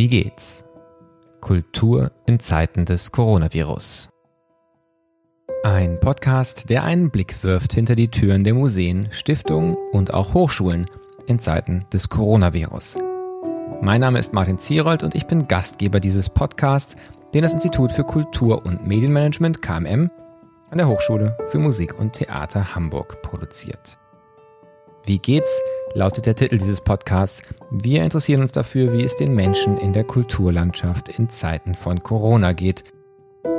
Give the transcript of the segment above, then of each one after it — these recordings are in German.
Wie geht's? Kultur in Zeiten des Coronavirus. Ein Podcast, der einen Blick wirft hinter die Türen der Museen, Stiftungen und auch Hochschulen in Zeiten des Coronavirus. Mein Name ist Martin Zierold und ich bin Gastgeber dieses Podcasts, den das Institut für Kultur und Medienmanagement KMM an der Hochschule für Musik und Theater Hamburg produziert. Wie geht's? Lautet der Titel dieses Podcasts. Wir interessieren uns dafür, wie es den Menschen in der Kulturlandschaft in Zeiten von Corona geht.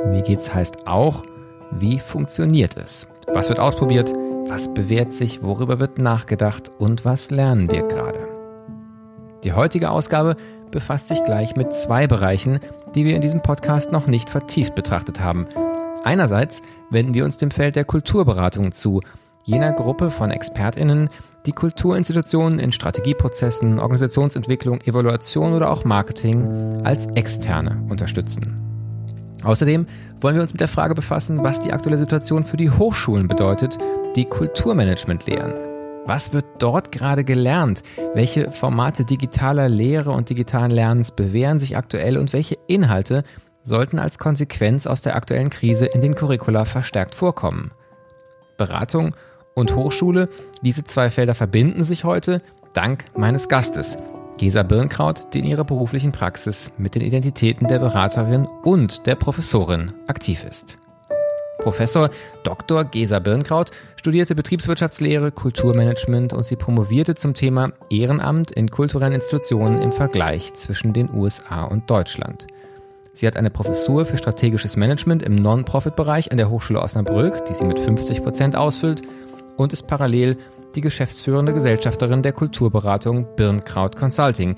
Wie geht's heißt auch, wie funktioniert es? Was wird ausprobiert? Was bewährt sich? Worüber wird nachgedacht? Und was lernen wir gerade? Die heutige Ausgabe befasst sich gleich mit zwei Bereichen, die wir in diesem Podcast noch nicht vertieft betrachtet haben. Einerseits wenden wir uns dem Feld der Kulturberatung zu, jener Gruppe von Expertinnen, die Kulturinstitutionen in Strategieprozessen, Organisationsentwicklung, Evaluation oder auch Marketing als Externe unterstützen. Außerdem wollen wir uns mit der Frage befassen, was die aktuelle Situation für die Hochschulen bedeutet, die Kulturmanagement lehren. Was wird dort gerade gelernt? Welche Formate digitaler Lehre und digitalen Lernens bewähren sich aktuell und welche Inhalte sollten als Konsequenz aus der aktuellen Krise in den Curricula verstärkt vorkommen? Beratung und Hochschule. Diese zwei Felder verbinden sich heute dank meines Gastes, Gesa Birnkraut, die in ihrer beruflichen Praxis mit den Identitäten der Beraterin und der Professorin aktiv ist. Professor Dr. Gesa Birnkraut studierte Betriebswirtschaftslehre, Kulturmanagement und sie promovierte zum Thema Ehrenamt in kulturellen Institutionen im Vergleich zwischen den USA und Deutschland. Sie hat eine Professur für strategisches Management im Non-Profit-Bereich an der Hochschule Osnabrück, die sie mit 50 Prozent ausfüllt und ist parallel die geschäftsführende Gesellschafterin der Kulturberatung Birnkraut Consulting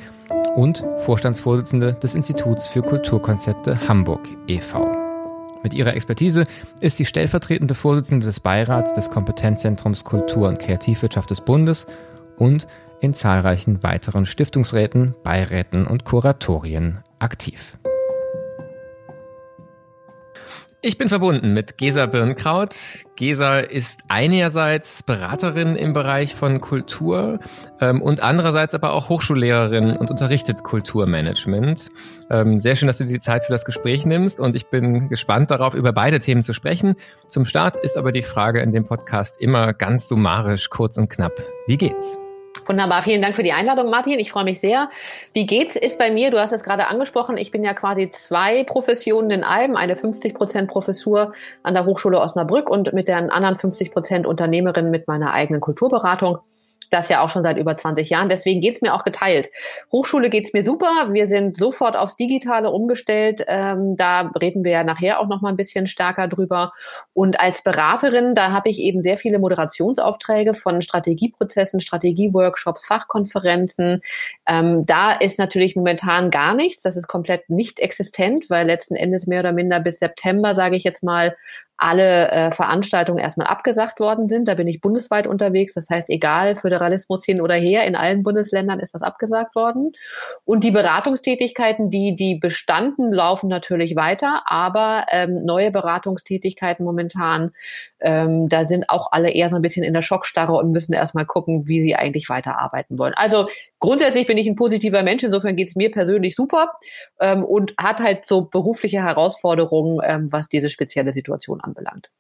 und Vorstandsvorsitzende des Instituts für Kulturkonzepte Hamburg e.V. Mit ihrer Expertise ist sie stellvertretende Vorsitzende des Beirats des Kompetenzzentrums Kultur und Kreativwirtschaft des Bundes und in zahlreichen weiteren Stiftungsräten, Beiräten und Kuratorien aktiv. Ich bin verbunden mit Gesa Birnkraut. Gesa ist einerseits Beraterin im Bereich von Kultur ähm, und andererseits aber auch Hochschullehrerin und unterrichtet Kulturmanagement. Ähm, sehr schön, dass du dir die Zeit für das Gespräch nimmst und ich bin gespannt darauf, über beide Themen zu sprechen. Zum Start ist aber die Frage in dem Podcast immer ganz summarisch, kurz und knapp. Wie geht's? Wunderbar, vielen Dank für die Einladung, Martin. Ich freue mich sehr. Wie geht's? Ist bei mir, du hast es gerade angesprochen, ich bin ja quasi zwei Professionen in einem, eine 50 Prozent Professur an der Hochschule Osnabrück und mit der anderen 50 Prozent Unternehmerin mit meiner eigenen Kulturberatung das ja auch schon seit über 20 Jahren. Deswegen geht's mir auch geteilt. Hochschule geht's mir super. Wir sind sofort aufs Digitale umgestellt. Ähm, da reden wir ja nachher auch noch mal ein bisschen stärker drüber. Und als Beraterin, da habe ich eben sehr viele Moderationsaufträge von Strategieprozessen, Strategieworkshops, Fachkonferenzen. Ähm, da ist natürlich momentan gar nichts. Das ist komplett nicht existent, weil letzten Endes mehr oder minder bis September, sage ich jetzt mal, alle äh, Veranstaltungen erstmal abgesagt worden sind. Da bin ich bundesweit unterwegs. Das heißt, egal, Föderalismus hin oder her, in allen Bundesländern ist das abgesagt worden. Und die Beratungstätigkeiten, die, die bestanden, laufen natürlich weiter, aber ähm, neue Beratungstätigkeiten momentan, ähm, da sind auch alle eher so ein bisschen in der Schockstarre und müssen erstmal gucken, wie sie eigentlich weiterarbeiten wollen. Also grundsätzlich bin ich ein positiver Mensch, insofern geht es mir persönlich super ähm, und hat halt so berufliche Herausforderungen, ähm, was diese spezielle Situation anbelangt.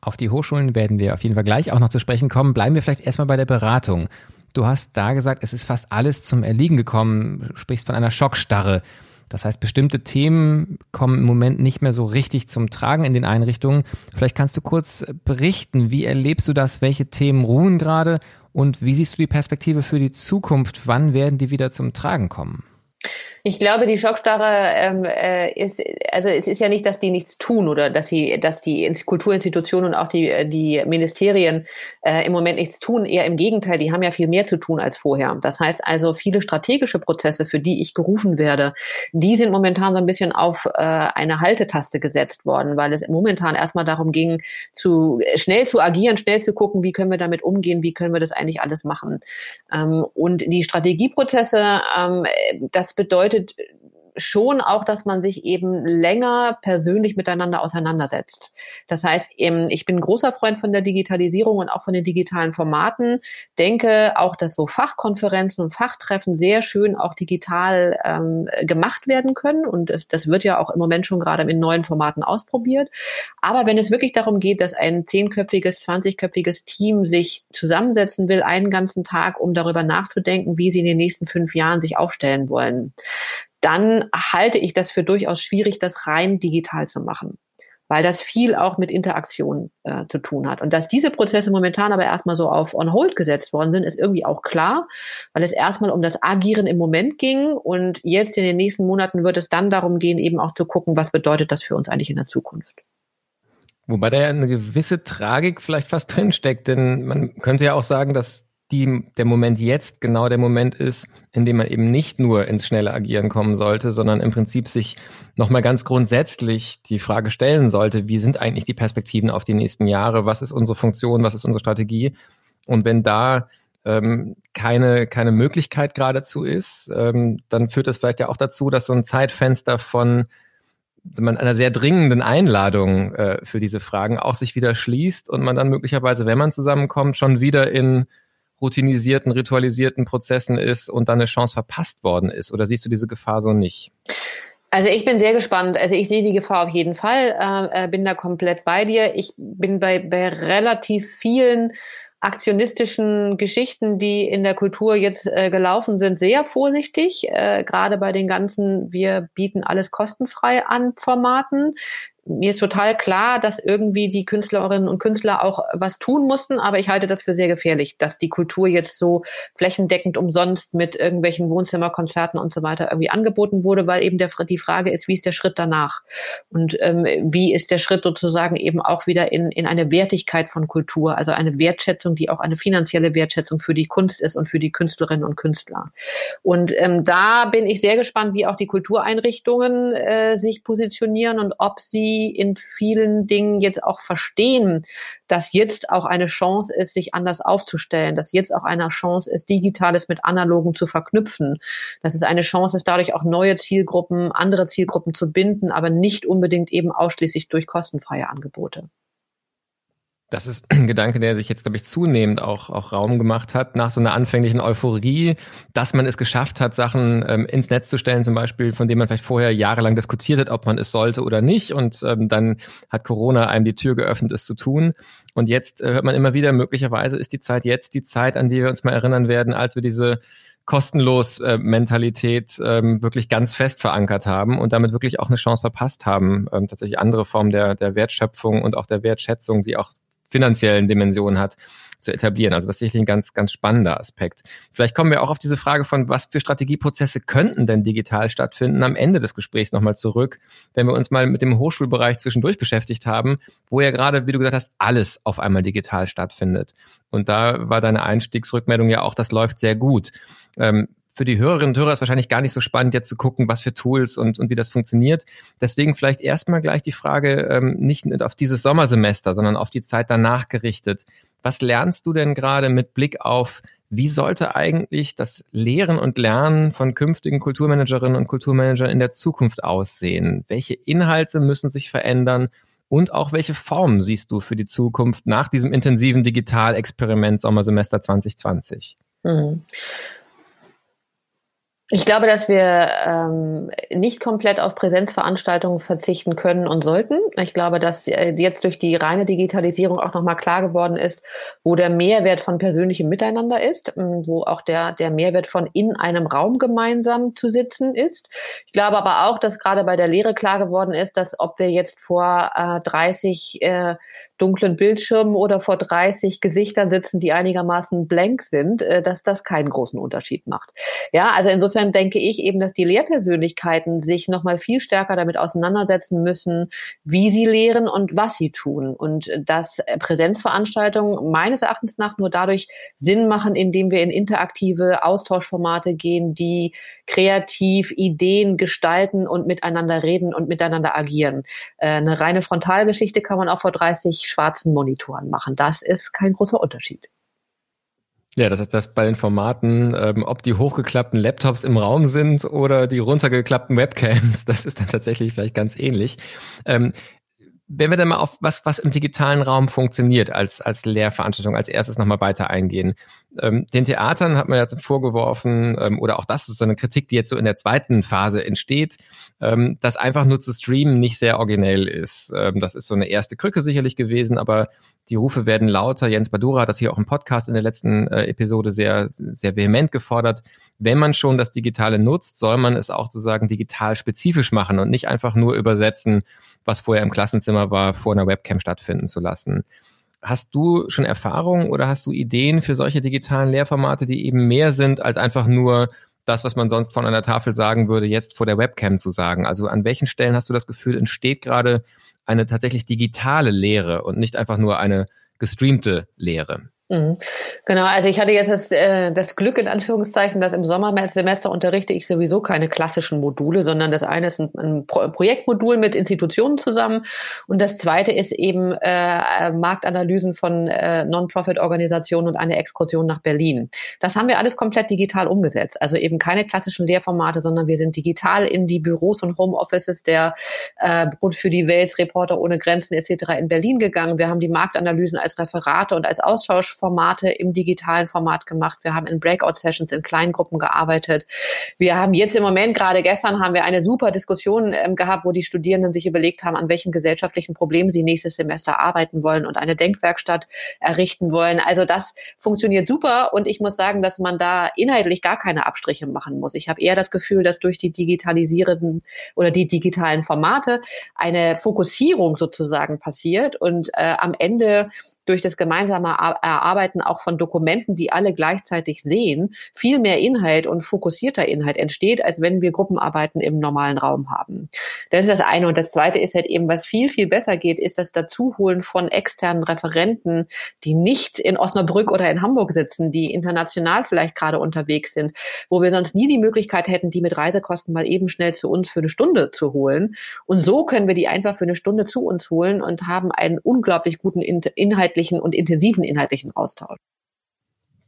Auf die Hochschulen werden wir auf jeden Fall gleich auch noch zu sprechen kommen. Bleiben wir vielleicht erstmal bei der Beratung. Du hast da gesagt, es ist fast alles zum Erliegen gekommen, du sprichst von einer Schockstarre. Das heißt, bestimmte Themen kommen im Moment nicht mehr so richtig zum Tragen in den Einrichtungen. Vielleicht kannst du kurz berichten, wie erlebst du das? Welche Themen ruhen gerade? Und wie siehst du die Perspektive für die Zukunft? Wann werden die wieder zum Tragen kommen? Ich glaube, die Schockstarre ähm, äh, ist, also es ist ja nicht, dass die nichts tun oder dass sie, dass die Kulturinstitutionen und auch die, äh, die Ministerien äh, im Moment nichts tun. Eher im Gegenteil, die haben ja viel mehr zu tun als vorher. Das heißt also, viele strategische Prozesse, für die ich gerufen werde, die sind momentan so ein bisschen auf äh, eine Haltetaste gesetzt worden, weil es momentan erstmal darum ging, zu schnell zu agieren, schnell zu gucken, wie können wir damit umgehen, wie können wir das eigentlich alles machen. Ähm, und die Strategieprozesse, ähm, das bedeutet bedeutet schon auch, dass man sich eben länger persönlich miteinander auseinandersetzt. Das heißt, ich bin großer Freund von der Digitalisierung und auch von den digitalen Formaten. Denke auch, dass so Fachkonferenzen und Fachtreffen sehr schön auch digital ähm, gemacht werden können. Und es, das wird ja auch im Moment schon gerade in neuen Formaten ausprobiert. Aber wenn es wirklich darum geht, dass ein zehnköpfiges, zwanzigköpfiges Team sich zusammensetzen will, einen ganzen Tag, um darüber nachzudenken, wie sie in den nächsten fünf Jahren sich aufstellen wollen, dann halte ich das für durchaus schwierig, das rein digital zu machen weil das viel auch mit Interaktion äh, zu tun hat. Und dass diese Prozesse momentan aber erstmal so auf on hold gesetzt worden sind, ist irgendwie auch klar, weil es erstmal um das Agieren im Moment ging und jetzt in den nächsten Monaten wird es dann darum gehen, eben auch zu gucken, was bedeutet das für uns eigentlich in der Zukunft. Wobei da ja eine gewisse Tragik vielleicht fast drinsteckt, denn man könnte ja auch sagen, dass die, der Moment jetzt genau der Moment ist, in dem man eben nicht nur ins schnelle Agieren kommen sollte, sondern im Prinzip sich nochmal ganz grundsätzlich die Frage stellen sollte, wie sind eigentlich die Perspektiven auf die nächsten Jahre, was ist unsere Funktion, was ist unsere Strategie? Und wenn da ähm, keine, keine Möglichkeit geradezu ist, ähm, dann führt das vielleicht ja auch dazu, dass so ein Zeitfenster von man einer sehr dringenden Einladung äh, für diese Fragen auch sich wieder schließt und man dann möglicherweise, wenn man zusammenkommt, schon wieder in routinisierten, ritualisierten Prozessen ist und dann eine Chance verpasst worden ist? Oder siehst du diese Gefahr so nicht? Also ich bin sehr gespannt. Also ich sehe die Gefahr auf jeden Fall, äh, äh bin da komplett bei dir. Ich bin bei, bei relativ vielen aktionistischen Geschichten, die in der Kultur jetzt äh, gelaufen sind, sehr vorsichtig. Äh, gerade bei den ganzen, wir bieten alles kostenfrei an Formaten mir ist total klar, dass irgendwie die Künstlerinnen und Künstler auch was tun mussten, aber ich halte das für sehr gefährlich, dass die Kultur jetzt so flächendeckend umsonst mit irgendwelchen Wohnzimmerkonzerten und so weiter irgendwie angeboten wurde, weil eben der, die Frage ist, wie ist der Schritt danach? Und ähm, wie ist der Schritt sozusagen eben auch wieder in, in eine Wertigkeit von Kultur, also eine Wertschätzung, die auch eine finanzielle Wertschätzung für die Kunst ist und für die Künstlerinnen und Künstler. Und ähm, da bin ich sehr gespannt, wie auch die Kultureinrichtungen äh, sich positionieren und ob sie die in vielen Dingen jetzt auch verstehen, dass jetzt auch eine Chance ist, sich anders aufzustellen, dass jetzt auch eine Chance ist, Digitales mit Analogen zu verknüpfen, dass es eine Chance ist, dadurch auch neue Zielgruppen, andere Zielgruppen zu binden, aber nicht unbedingt eben ausschließlich durch kostenfreie Angebote. Das ist ein Gedanke, der sich jetzt, glaube ich, zunehmend auch, auch Raum gemacht hat, nach so einer anfänglichen Euphorie, dass man es geschafft hat, Sachen ähm, ins Netz zu stellen, zum Beispiel, von denen man vielleicht vorher jahrelang diskutiert hat, ob man es sollte oder nicht. Und ähm, dann hat Corona einem die Tür geöffnet, es zu tun. Und jetzt äh, hört man immer wieder, möglicherweise ist die Zeit jetzt die Zeit, an die wir uns mal erinnern werden, als wir diese kostenlos äh, ähm, wirklich ganz fest verankert haben und damit wirklich auch eine Chance verpasst haben, ähm, tatsächlich andere Formen der, der Wertschöpfung und auch der Wertschätzung, die auch finanziellen Dimension hat, zu etablieren. Also das ist sicherlich ein ganz, ganz spannender Aspekt. Vielleicht kommen wir auch auf diese Frage von, was für Strategieprozesse könnten denn digital stattfinden, am Ende des Gesprächs nochmal zurück, wenn wir uns mal mit dem Hochschulbereich zwischendurch beschäftigt haben, wo ja gerade, wie du gesagt hast, alles auf einmal digital stattfindet. Und da war deine Einstiegsrückmeldung ja auch, das läuft sehr gut. Ähm, für die Hörerinnen und Hörer ist wahrscheinlich gar nicht so spannend, jetzt zu gucken, was für Tools und, und wie das funktioniert. Deswegen vielleicht erstmal gleich die Frage, ähm, nicht auf dieses Sommersemester, sondern auf die Zeit danach gerichtet. Was lernst du denn gerade mit Blick auf, wie sollte eigentlich das Lehren und Lernen von künftigen Kulturmanagerinnen und Kulturmanagern in der Zukunft aussehen? Welche Inhalte müssen sich verändern? Und auch welche Formen siehst du für die Zukunft nach diesem intensiven Digitalexperiment Sommersemester 2020? Mhm. Ich glaube, dass wir ähm, nicht komplett auf Präsenzveranstaltungen verzichten können und sollten. Ich glaube, dass äh, jetzt durch die reine Digitalisierung auch nochmal klar geworden ist, wo der Mehrwert von persönlichem Miteinander ist, ähm, wo auch der, der Mehrwert von in einem Raum gemeinsam zu sitzen ist. Ich glaube aber auch, dass gerade bei der Lehre klar geworden ist, dass ob wir jetzt vor äh, 30 äh, dunklen Bildschirmen oder vor 30 Gesichtern sitzen, die einigermaßen blank sind, äh, dass das keinen großen Unterschied macht. Ja, also insofern denke ich eben, dass die Lehrpersönlichkeiten sich nochmal viel stärker damit auseinandersetzen müssen, wie sie lehren und was sie tun. Und dass Präsenzveranstaltungen meines Erachtens nach nur dadurch Sinn machen, indem wir in interaktive Austauschformate gehen, die kreativ Ideen gestalten und miteinander reden und miteinander agieren. Äh, eine reine Frontalgeschichte kann man auch vor 30 schwarzen Monitoren machen. Das ist kein großer Unterschied. Ja, das heißt, dass bei den Formaten, ähm, ob die hochgeklappten Laptops im Raum sind oder die runtergeklappten Webcams, das ist dann tatsächlich vielleicht ganz ähnlich. Ähm, wenn wir dann mal auf was, was im digitalen Raum funktioniert, als, als Lehrveranstaltung, als erstes nochmal weiter eingehen. Ähm, den Theatern hat man jetzt vorgeworfen, ähm, oder auch das ist so eine Kritik, die jetzt so in der zweiten Phase entsteht, ähm, dass einfach nur zu streamen nicht sehr originell ist. Ähm, das ist so eine erste Krücke sicherlich gewesen, aber die Rufe werden lauter. Jens Badura hat das hier auch im Podcast in der letzten äh, Episode sehr, sehr vehement gefordert. Wenn man schon das Digitale nutzt, soll man es auch sozusagen digital spezifisch machen und nicht einfach nur übersetzen, was vorher im Klassenzimmer war, vor einer Webcam stattfinden zu lassen. Hast du schon Erfahrungen oder hast du Ideen für solche digitalen Lehrformate, die eben mehr sind als einfach nur das, was man sonst von einer Tafel sagen würde, jetzt vor der Webcam zu sagen? Also an welchen Stellen hast du das Gefühl, entsteht gerade eine tatsächlich digitale Lehre und nicht einfach nur eine gestreamte Lehre? Mhm. Genau, also ich hatte jetzt das, äh, das Glück in Anführungszeichen, dass im Sommersemester unterrichte ich sowieso keine klassischen Module, sondern das eine ist ein, ein Pro Projektmodul mit Institutionen zusammen und das zweite ist eben äh, Marktanalysen von äh, Non-Profit-Organisationen und eine Exkursion nach Berlin. Das haben wir alles komplett digital umgesetzt, also eben keine klassischen Lehrformate, sondern wir sind digital in die Büros und Homeoffices der äh, Bund für die Welt, Reporter ohne Grenzen etc. in Berlin gegangen. Wir haben die Marktanalysen als Referate und als Austausch Formate im digitalen Format gemacht. Wir haben in Breakout-Sessions in kleinen Gruppen gearbeitet. Wir haben jetzt im Moment, gerade gestern, haben wir eine super Diskussion ähm, gehabt, wo die Studierenden sich überlegt haben, an welchen gesellschaftlichen Problemen sie nächstes Semester arbeiten wollen und eine Denkwerkstatt errichten wollen. Also das funktioniert super und ich muss sagen, dass man da inhaltlich gar keine Abstriche machen muss. Ich habe eher das Gefühl, dass durch die digitalisierenden oder die digitalen Formate eine Fokussierung sozusagen passiert und äh, am Ende durch das gemeinsame Erarbeiten auch von Dokumenten, die alle gleichzeitig sehen, viel mehr Inhalt und fokussierter Inhalt entsteht, als wenn wir Gruppenarbeiten im normalen Raum haben. Das ist das eine. Und das zweite ist halt eben, was viel, viel besser geht, ist das Dazuholen von externen Referenten, die nicht in Osnabrück oder in Hamburg sitzen, die international vielleicht gerade unterwegs sind, wo wir sonst nie die Möglichkeit hätten, die mit Reisekosten mal eben schnell zu uns für eine Stunde zu holen. Und so können wir die einfach für eine Stunde zu uns holen und haben einen unglaublich guten Inhalt inhaltlichen und intensiven inhaltlichen Austausch.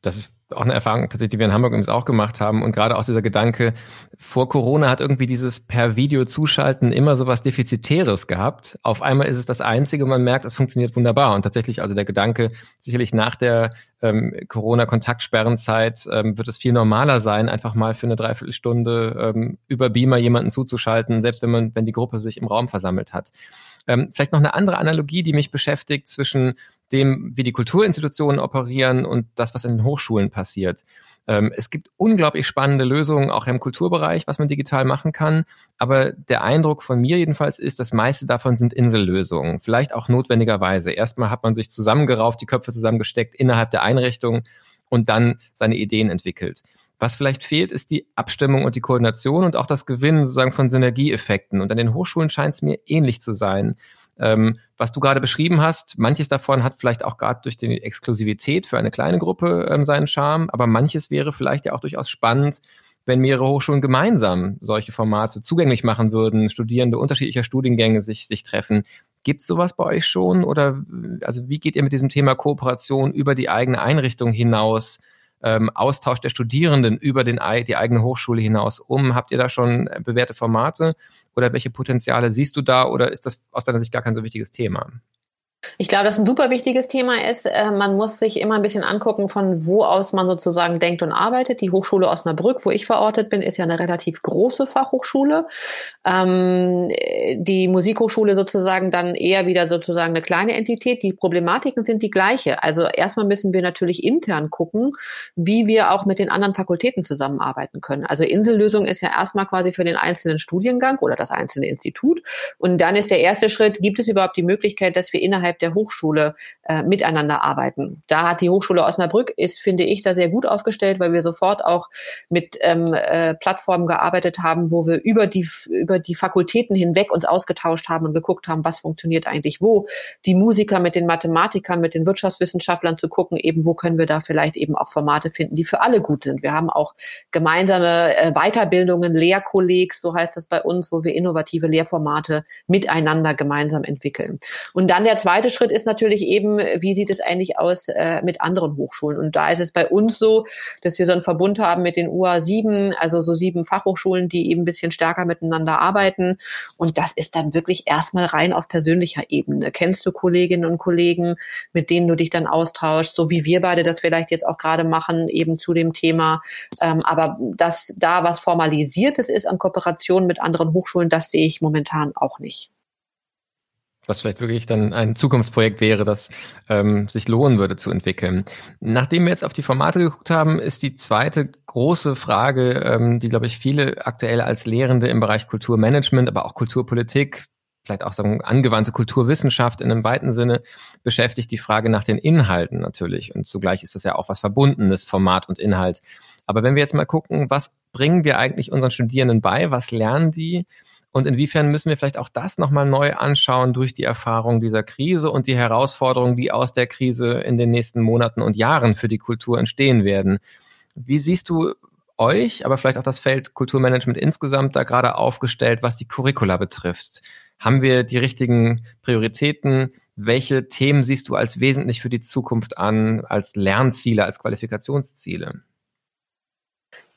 Das ist auch eine Erfahrung, tatsächlich, die wir in Hamburg übrigens auch gemacht haben. Und gerade auch dieser Gedanke, vor Corona hat irgendwie dieses per Video zuschalten immer so was Defizitäres gehabt. Auf einmal ist es das Einzige, man merkt, es funktioniert wunderbar. Und tatsächlich, also der Gedanke, sicherlich nach der ähm, Corona-Kontaktsperrenzeit ähm, wird es viel normaler sein, einfach mal für eine Dreiviertelstunde ähm, über Beamer jemanden zuzuschalten, selbst wenn man, wenn die Gruppe sich im Raum versammelt hat. Ähm, vielleicht noch eine andere Analogie, die mich beschäftigt zwischen dem, wie die Kulturinstitutionen operieren und das, was in den Hochschulen passiert. Ähm, es gibt unglaublich spannende Lösungen, auch im Kulturbereich, was man digital machen kann. Aber der Eindruck von mir jedenfalls ist, das meiste davon sind Insellösungen. Vielleicht auch notwendigerweise. Erstmal hat man sich zusammengerauft, die Köpfe zusammengesteckt innerhalb der Einrichtung und dann seine Ideen entwickelt. Was vielleicht fehlt, ist die Abstimmung und die Koordination und auch das Gewinnen sozusagen von Synergieeffekten. Und an den Hochschulen scheint es mir ähnlich zu sein. Ähm, was du gerade beschrieben hast, manches davon hat vielleicht auch gerade durch die Exklusivität für eine kleine Gruppe ähm, seinen Charme, aber manches wäre vielleicht ja auch durchaus spannend, wenn mehrere Hochschulen gemeinsam solche Formate zugänglich machen würden, Studierende unterschiedlicher Studiengänge sich, sich treffen. Gibt es sowas bei euch schon? Oder also wie geht ihr mit diesem Thema Kooperation über die eigene Einrichtung hinaus ähm, Austausch der Studierenden über den, die eigene Hochschule hinaus um? Habt ihr da schon bewährte Formate oder welche Potenziale siehst du da oder ist das aus deiner Sicht gar kein so wichtiges Thema? Ich glaube, dass ein super wichtiges Thema ist. Äh, man muss sich immer ein bisschen angucken, von wo aus man sozusagen denkt und arbeitet. Die Hochschule Osnabrück, wo ich verortet bin, ist ja eine relativ große Fachhochschule. Ähm, die Musikhochschule sozusagen dann eher wieder sozusagen eine kleine Entität. Die Problematiken sind die gleiche. Also erstmal müssen wir natürlich intern gucken, wie wir auch mit den anderen Fakultäten zusammenarbeiten können. Also Insellösung ist ja erstmal quasi für den einzelnen Studiengang oder das einzelne Institut. Und dann ist der erste Schritt, gibt es überhaupt die Möglichkeit, dass wir innerhalb innerhalb der Hochschule äh, miteinander arbeiten. Da hat die Hochschule Osnabrück ist, finde ich, da sehr gut aufgestellt, weil wir sofort auch mit ähm, äh, Plattformen gearbeitet haben, wo wir über die über die Fakultäten hinweg uns ausgetauscht haben und geguckt haben, was funktioniert eigentlich wo. Die Musiker mit den Mathematikern, mit den Wirtschaftswissenschaftlern zu gucken, eben wo können wir da vielleicht eben auch Formate finden, die für alle gut sind. Wir haben auch gemeinsame äh, Weiterbildungen, Lehrkollegs, so heißt das bei uns, wo wir innovative Lehrformate miteinander gemeinsam entwickeln. Und dann der zweite zweite Schritt ist natürlich eben, wie sieht es eigentlich aus äh, mit anderen Hochschulen? Und da ist es bei uns so, dass wir so einen Verbund haben mit den UA 7, also so sieben Fachhochschulen, die eben ein bisschen stärker miteinander arbeiten. Und das ist dann wirklich erstmal rein auf persönlicher Ebene. Kennst du Kolleginnen und Kollegen, mit denen du dich dann austauschst, so wie wir beide das vielleicht jetzt auch gerade machen, eben zu dem Thema. Ähm, aber dass da was Formalisiertes ist an Kooperation mit anderen Hochschulen, das sehe ich momentan auch nicht was vielleicht wirklich dann ein Zukunftsprojekt wäre, das ähm, sich lohnen würde zu entwickeln. Nachdem wir jetzt auf die Formate geguckt haben, ist die zweite große Frage, ähm, die, glaube ich, viele aktuell als Lehrende im Bereich Kulturmanagement, aber auch Kulturpolitik, vielleicht auch sagen angewandte Kulturwissenschaft in einem weiten Sinne beschäftigt, die Frage nach den Inhalten natürlich. Und zugleich ist das ja auch was Verbundenes, Format und Inhalt. Aber wenn wir jetzt mal gucken, was bringen wir eigentlich unseren Studierenden bei? Was lernen die? Und inwiefern müssen wir vielleicht auch das nochmal neu anschauen durch die Erfahrung dieser Krise und die Herausforderungen, die aus der Krise in den nächsten Monaten und Jahren für die Kultur entstehen werden? Wie siehst du euch, aber vielleicht auch das Feld Kulturmanagement insgesamt da gerade aufgestellt, was die Curricula betrifft? Haben wir die richtigen Prioritäten? Welche Themen siehst du als wesentlich für die Zukunft an, als Lernziele, als Qualifikationsziele?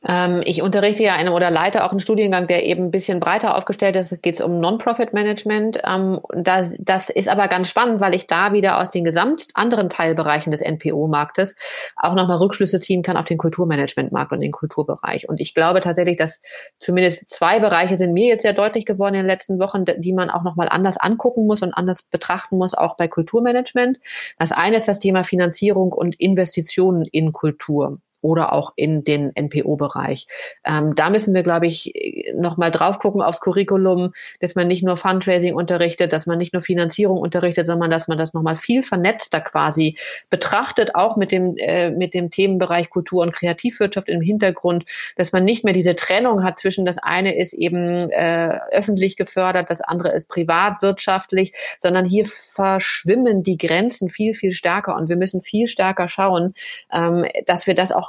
Ähm, ich unterrichte ja einen oder leite auch einen Studiengang, der eben ein bisschen breiter aufgestellt ist. Es geht um Non-Profit-Management. Ähm, das, das ist aber ganz spannend, weil ich da wieder aus den gesamt anderen Teilbereichen des NPO-Marktes auch nochmal Rückschlüsse ziehen kann auf den Kulturmanagement-Markt und den Kulturbereich. Und ich glaube tatsächlich, dass zumindest zwei Bereiche sind mir jetzt sehr deutlich geworden in den letzten Wochen, die man auch nochmal anders angucken muss und anders betrachten muss, auch bei Kulturmanagement. Das eine ist das Thema Finanzierung und Investitionen in Kultur oder auch in den NPO-Bereich. Ähm, da müssen wir, glaube ich, nochmal drauf gucken aufs Curriculum, dass man nicht nur Fundraising unterrichtet, dass man nicht nur Finanzierung unterrichtet, sondern dass man das nochmal viel vernetzter quasi betrachtet, auch mit dem, äh, mit dem Themenbereich Kultur und Kreativwirtschaft im Hintergrund, dass man nicht mehr diese Trennung hat zwischen das eine ist eben äh, öffentlich gefördert, das andere ist privatwirtschaftlich, sondern hier verschwimmen die Grenzen viel, viel stärker und wir müssen viel stärker schauen, ähm, dass wir das auch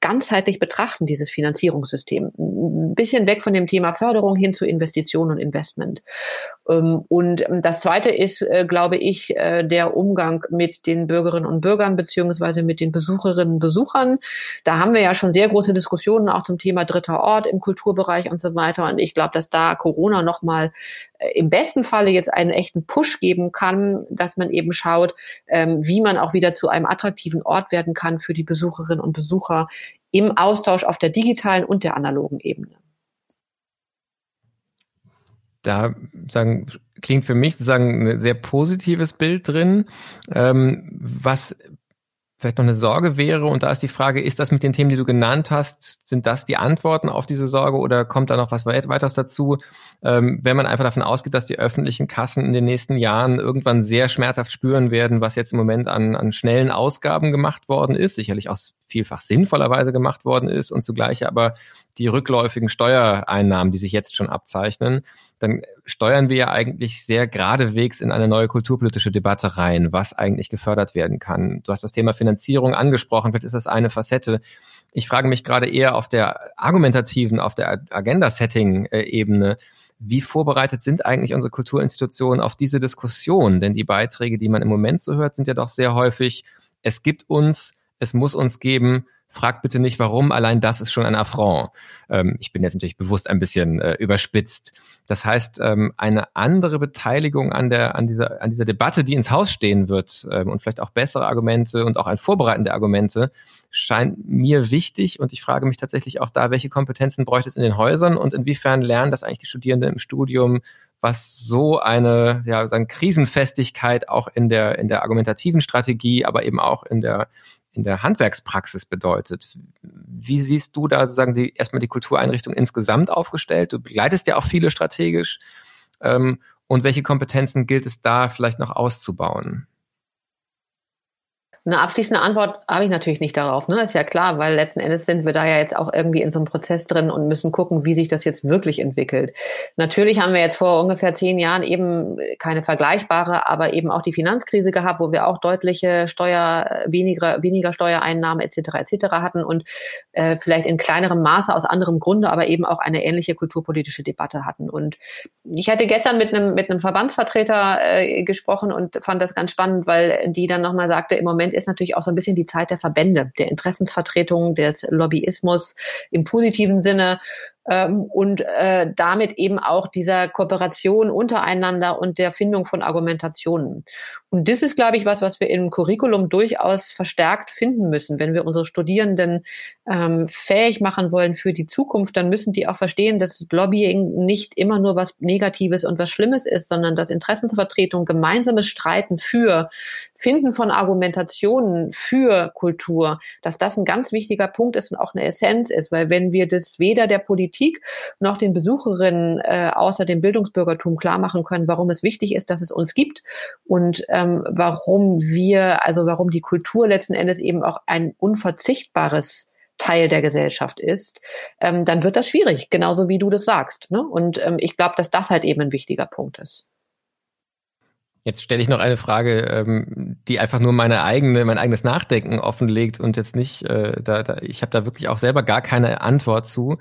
ganzheitlich betrachten, dieses Finanzierungssystem. Ein bisschen weg von dem Thema Förderung hin zu Investition und Investment. Ähm, und das zweite ist, äh, glaube ich, äh, der Umgang mit den Bürgerinnen und Bürgern beziehungsweise mit den Besucherinnen und Besuchern. Da haben wir ja schon sehr große Diskussionen auch zum Thema dritter Ort im Kulturbereich und so weiter. Und ich glaube, dass da Corona nochmal äh, im besten Falle jetzt einen echten Push geben kann, dass man eben schaut, ähm, wie man auch wieder zu einem attraktiven Ort werden kann für die Besucherinnen und Besucher im Austausch auf der digitalen und der analogen Ebene. Da sagen, klingt für mich sozusagen ein sehr positives Bild drin. Ähm, was vielleicht noch eine Sorge wäre, und da ist die Frage, ist das mit den Themen, die du genannt hast, sind das die Antworten auf diese Sorge oder kommt da noch was weiteres dazu? Ähm, wenn man einfach davon ausgeht, dass die öffentlichen Kassen in den nächsten Jahren irgendwann sehr schmerzhaft spüren werden, was jetzt im Moment an, an schnellen Ausgaben gemacht worden ist, sicherlich auch vielfach sinnvollerweise gemacht worden ist und zugleich aber die rückläufigen Steuereinnahmen, die sich jetzt schon abzeichnen, dann steuern wir ja eigentlich sehr geradewegs in eine neue kulturpolitische Debatte rein, was eigentlich gefördert werden kann. Du hast das Thema Finanzierung angesprochen, vielleicht ist das eine Facette. Ich frage mich gerade eher auf der argumentativen, auf der Agenda-Setting-Ebene, wie vorbereitet sind eigentlich unsere Kulturinstitutionen auf diese Diskussion? Denn die Beiträge, die man im Moment so hört, sind ja doch sehr häufig, es gibt uns, es muss uns geben, fragt bitte nicht warum, allein das ist schon ein Affront. Ähm, ich bin jetzt natürlich bewusst ein bisschen äh, überspitzt. Das heißt, ähm, eine andere Beteiligung an der, an dieser, an dieser Debatte, die ins Haus stehen wird ähm, und vielleicht auch bessere Argumente und auch ein Vorbereiten der Argumente, scheint mir wichtig. Und ich frage mich tatsächlich auch da, welche Kompetenzen bräuchte es in den Häusern und inwiefern lernen das eigentlich die Studierenden im Studium, was so eine ja, sagen, Krisenfestigkeit auch in der, in der argumentativen Strategie, aber eben auch in der in der Handwerkspraxis bedeutet. Wie siehst du da sozusagen die, erstmal die Kultureinrichtung insgesamt aufgestellt? Du begleitest ja auch viele strategisch. Ähm, und welche Kompetenzen gilt es da vielleicht noch auszubauen? Eine abschließende Antwort habe ich natürlich nicht darauf, ne? Ist ja klar, weil letzten Endes sind wir da ja jetzt auch irgendwie in so einem Prozess drin und müssen gucken, wie sich das jetzt wirklich entwickelt. Natürlich haben wir jetzt vor ungefähr zehn Jahren eben keine vergleichbare, aber eben auch die Finanzkrise gehabt, wo wir auch deutliche Steuer, weniger, weniger Steuereinnahmen etc. etc. hatten und äh, vielleicht in kleinerem Maße aus anderem Grunde, aber eben auch eine ähnliche kulturpolitische Debatte hatten. Und ich hatte gestern mit einem mit einem Verbandsvertreter äh, gesprochen und fand das ganz spannend, weil die dann nochmal sagte, im Moment ist natürlich auch so ein bisschen die Zeit der Verbände, der Interessensvertretung, des Lobbyismus im positiven Sinne ähm, und äh, damit eben auch dieser Kooperation untereinander und der Findung von Argumentationen. Und das ist, glaube ich, was, was wir im Curriculum durchaus verstärkt finden müssen. Wenn wir unsere Studierenden ähm, fähig machen wollen für die Zukunft, dann müssen die auch verstehen, dass Lobbying nicht immer nur was Negatives und was Schlimmes ist, sondern dass Interessensvertretung, gemeinsames Streiten für Finden von Argumentationen für Kultur, dass das ein ganz wichtiger Punkt ist und auch eine Essenz ist, weil wenn wir das weder der Politik noch den Besucherinnen äh, außer dem Bildungsbürgertum klar machen können, warum es wichtig ist, dass es uns gibt und ähm, warum wir, also warum die Kultur letzten Endes eben auch ein unverzichtbares Teil der Gesellschaft ist, ähm, dann wird das schwierig, genauso wie du das sagst. Ne? Und ähm, ich glaube, dass das halt eben ein wichtiger Punkt ist. Jetzt stelle ich noch eine Frage, ähm, die einfach nur meine eigene, mein eigenes Nachdenken offenlegt und jetzt nicht, äh, da, da, ich habe da wirklich auch selber gar keine Antwort zu.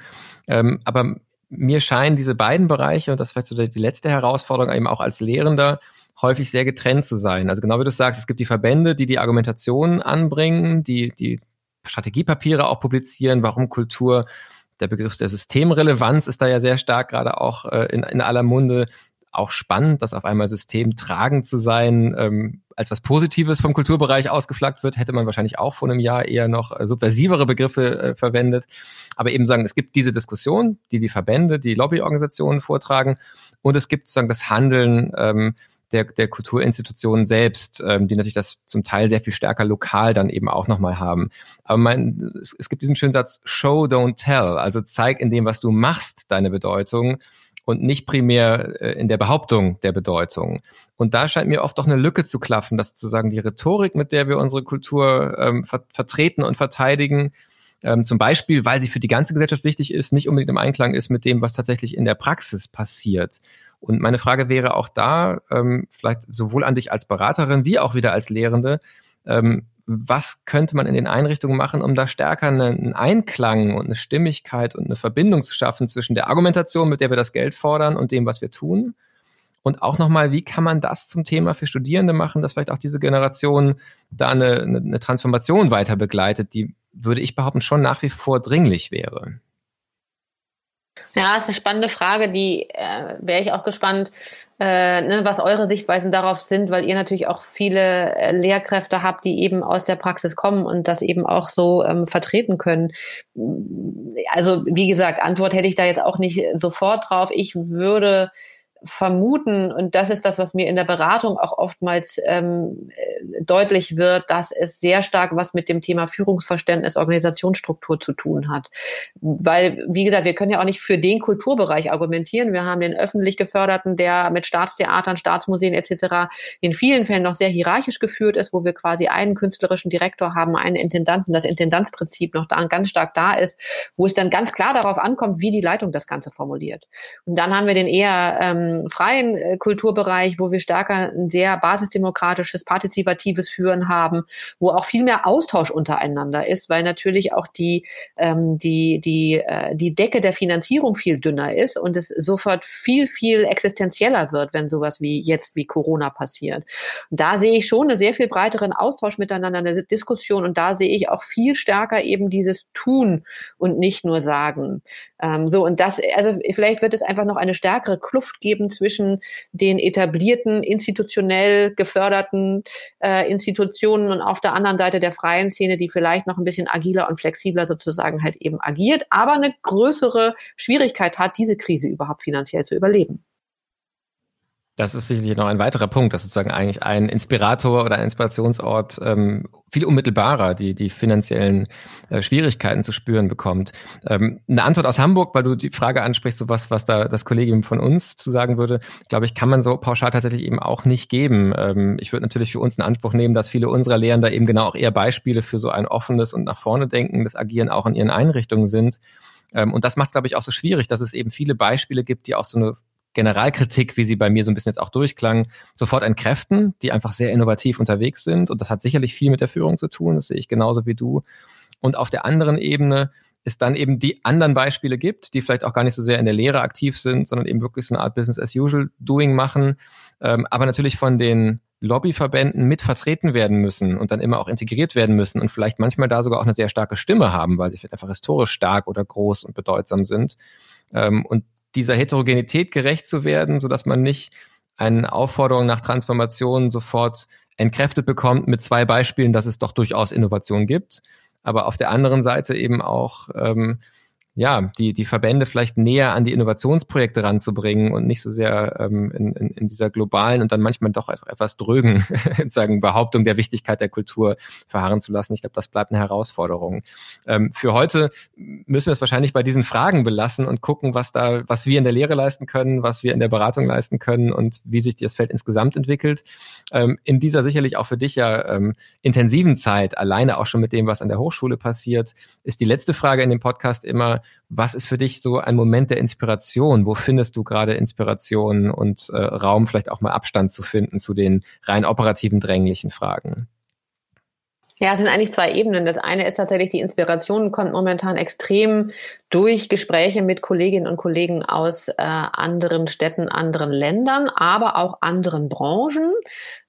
Ähm, aber mir scheinen diese beiden Bereiche, und das vielleicht so die letzte Herausforderung, eben auch als Lehrender, häufig sehr getrennt zu sein. Also genau wie du sagst, es gibt die Verbände, die die Argumentationen anbringen, die die Strategiepapiere auch publizieren, warum Kultur, der Begriff der Systemrelevanz ist da ja sehr stark gerade auch äh, in, in aller Munde. Auch spannend, dass auf einmal systemtragend zu sein, ähm, als was Positives vom Kulturbereich ausgeflaggt wird, hätte man wahrscheinlich auch vor einem Jahr eher noch äh, subversivere Begriffe äh, verwendet. Aber eben sagen, es gibt diese Diskussion, die die Verbände, die Lobbyorganisationen vortragen und es gibt sozusagen das Handeln ähm, der, der Kulturinstitutionen selbst, ähm, die natürlich das zum Teil sehr viel stärker lokal dann eben auch nochmal haben. Aber mein, es, es gibt diesen schönen Satz, show, don't tell, also zeig in dem, was du machst, deine Bedeutung und nicht primär äh, in der Behauptung der Bedeutung. Und da scheint mir oft auch eine Lücke zu klaffen, dass sozusagen die Rhetorik, mit der wir unsere Kultur ähm, ver vertreten und verteidigen, ähm, zum Beispiel, weil sie für die ganze Gesellschaft wichtig ist, nicht unbedingt im Einklang ist mit dem, was tatsächlich in der Praxis passiert. Und meine Frage wäre auch da, ähm, vielleicht sowohl an dich als Beraterin wie auch wieder als Lehrende, ähm, was könnte man in den Einrichtungen machen, um da stärker einen Einklang und eine Stimmigkeit und eine Verbindung zu schaffen zwischen der Argumentation, mit der wir das Geld fordern und dem, was wir tun? Und auch nochmal, wie kann man das zum Thema für Studierende machen, dass vielleicht auch diese Generation da eine, eine Transformation weiter begleitet, die, würde ich behaupten, schon nach wie vor dringlich wäre? Ja, ist eine spannende Frage, die äh, wäre ich auch gespannt, äh, ne, was eure Sichtweisen darauf sind, weil ihr natürlich auch viele äh, Lehrkräfte habt, die eben aus der Praxis kommen und das eben auch so ähm, vertreten können. Also wie gesagt, Antwort hätte ich da jetzt auch nicht sofort drauf. Ich würde vermuten, und das ist das, was mir in der Beratung auch oftmals ähm, äh, deutlich wird, dass es sehr stark was mit dem Thema Führungsverständnis, Organisationsstruktur zu tun hat. Weil, wie gesagt, wir können ja auch nicht für den Kulturbereich argumentieren. Wir haben den öffentlich geförderten, der mit Staatstheatern, Staatsmuseen etc. in vielen Fällen noch sehr hierarchisch geführt ist, wo wir quasi einen künstlerischen Direktor haben, einen Intendanten, das Intendanzprinzip noch da, ganz stark da ist, wo es dann ganz klar darauf ankommt, wie die Leitung das Ganze formuliert. Und dann haben wir den eher ähm, freien äh, Kulturbereich, wo wir stärker ein sehr basisdemokratisches, partizipatives Führen haben, wo auch viel mehr Austausch untereinander ist, weil natürlich auch die, ähm, die, die, äh, die Decke der Finanzierung viel dünner ist und es sofort viel, viel existenzieller wird, wenn sowas wie jetzt wie Corona passiert. Und da sehe ich schon einen sehr viel breiteren Austausch miteinander, eine Diskussion und da sehe ich auch viel stärker eben dieses Tun und nicht nur sagen. Ähm, so und das, also vielleicht wird es einfach noch eine stärkere Kluft geben geben zwischen den etablierten, institutionell geförderten äh, Institutionen und auf der anderen Seite der freien Szene, die vielleicht noch ein bisschen agiler und flexibler sozusagen halt eben agiert, aber eine größere Schwierigkeit hat, diese Krise überhaupt finanziell zu überleben. Das ist sicherlich noch ein weiterer Punkt, dass sozusagen eigentlich ein Inspirator oder ein Inspirationsort ähm, viel unmittelbarer die, die finanziellen äh, Schwierigkeiten zu spüren bekommt. Ähm, eine Antwort aus Hamburg, weil du die Frage ansprichst, so was, was da das Kollegium von uns zu sagen würde, glaube ich, kann man so pauschal tatsächlich eben auch nicht geben. Ähm, ich würde natürlich für uns in Anspruch nehmen, dass viele unserer Lehrender eben genau auch eher Beispiele für so ein offenes und nach vorne denkendes Agieren auch in ihren Einrichtungen sind. Ähm, und das macht es, glaube ich, auch so schwierig, dass es eben viele Beispiele gibt, die auch so eine Generalkritik, wie sie bei mir so ein bisschen jetzt auch durchklang, sofort entkräften, die einfach sehr innovativ unterwegs sind. Und das hat sicherlich viel mit der Führung zu tun, das sehe ich genauso wie du. Und auf der anderen Ebene es dann eben die anderen Beispiele gibt, die vielleicht auch gar nicht so sehr in der Lehre aktiv sind, sondern eben wirklich so eine Art Business as usual Doing machen, ähm, aber natürlich von den Lobbyverbänden mit vertreten werden müssen und dann immer auch integriert werden müssen und vielleicht manchmal da sogar auch eine sehr starke Stimme haben, weil sie vielleicht einfach historisch stark oder groß und bedeutsam sind. Ähm, und dieser Heterogenität gerecht zu werden, so dass man nicht eine Aufforderung nach Transformation sofort entkräftet bekommt mit zwei Beispielen, dass es doch durchaus Innovation gibt, aber auf der anderen Seite eben auch ähm, ja, die, die Verbände vielleicht näher an die Innovationsprojekte ranzubringen und nicht so sehr ähm, in, in, in dieser globalen und dann manchmal doch etwas drögen sagen, Behauptung der Wichtigkeit der Kultur verharren zu lassen. Ich glaube, das bleibt eine Herausforderung. Ähm, für heute müssen wir es wahrscheinlich bei diesen Fragen belassen und gucken, was da, was wir in der Lehre leisten können, was wir in der Beratung leisten können und wie sich das Feld insgesamt entwickelt. Ähm, in dieser sicherlich auch für dich ja ähm, intensiven Zeit, alleine auch schon mit dem, was an der Hochschule passiert, ist die letzte Frage in dem Podcast immer, was ist für dich so ein Moment der Inspiration? Wo findest du gerade Inspiration und äh, Raum, vielleicht auch mal Abstand zu finden zu den rein operativen, dränglichen Fragen? Ja, es sind eigentlich zwei Ebenen. Das eine ist tatsächlich, die Inspiration kommt momentan extrem durch Gespräche mit Kolleginnen und Kollegen aus äh, anderen Städten, anderen Ländern, aber auch anderen Branchen.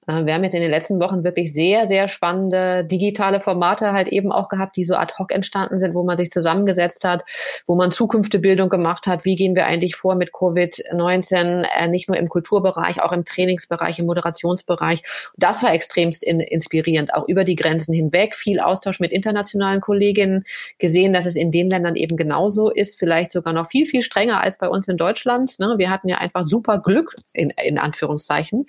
Äh, wir haben jetzt in den letzten Wochen wirklich sehr, sehr spannende digitale Formate halt eben auch gehabt, die so ad hoc entstanden sind, wo man sich zusammengesetzt hat, wo man Zukünftebildung gemacht hat. Wie gehen wir eigentlich vor mit Covid-19, äh, nicht nur im Kulturbereich, auch im Trainingsbereich, im Moderationsbereich. Das war extremst in, inspirierend, auch über die Grenzen hinweg. Viel Austausch mit internationalen Kolleginnen gesehen, dass es in den Ländern eben genauso ist, vielleicht sogar noch viel, viel strenger als bei uns in Deutschland. Ne? Wir hatten ja einfach super Glück, in, in Anführungszeichen,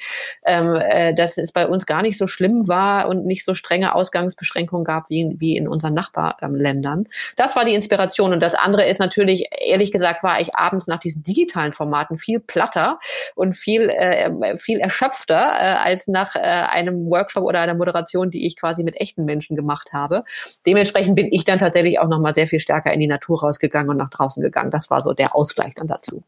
ähm, äh, dass es bei uns gar nicht so schlimm war und nicht so strenge Ausgangsbeschränkungen gab wie, wie in unseren Nachbarländern. Das war die Inspiration. Und das andere ist natürlich, ehrlich gesagt, war ich abends nach diesen digitalen Formaten viel platter und viel, äh, viel erschöpfter äh, als nach äh, einem Workshop oder einer Moderation, die ich quasi mit echten Menschen gemacht habe. Dementsprechend bin ich dann tatsächlich auch nochmal sehr viel stärker in die Natur rausgegangen und nach draußen gegangen. Das war so der Ausgleich dann dazu.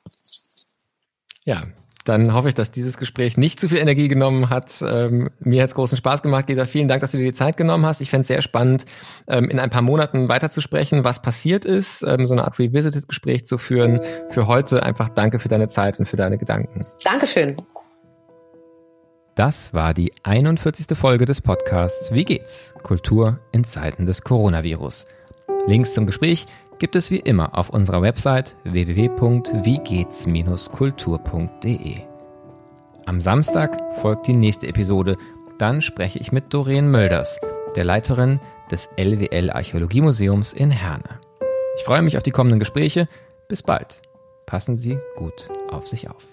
Ja, dann hoffe ich, dass dieses Gespräch nicht zu viel Energie genommen hat. Ähm, mir hat es großen Spaß gemacht, Gesa. Vielen Dank, dass du dir die Zeit genommen hast. Ich fände es sehr spannend, ähm, in ein paar Monaten weiterzusprechen, was passiert ist, ähm, so eine Art Revisited-Gespräch zu führen. Für heute einfach danke für deine Zeit und für deine Gedanken. Dankeschön. Das war die 41. Folge des Podcasts Wie geht's? Kultur in Zeiten des Coronavirus. Links zum Gespräch gibt es wie immer auf unserer Website www.wiegehts-kultur.de. Am Samstag folgt die nächste Episode. Dann spreche ich mit Doreen Mölders, der Leiterin des LWL Archäologiemuseums in Herne. Ich freue mich auf die kommenden Gespräche. Bis bald. Passen Sie gut auf sich auf.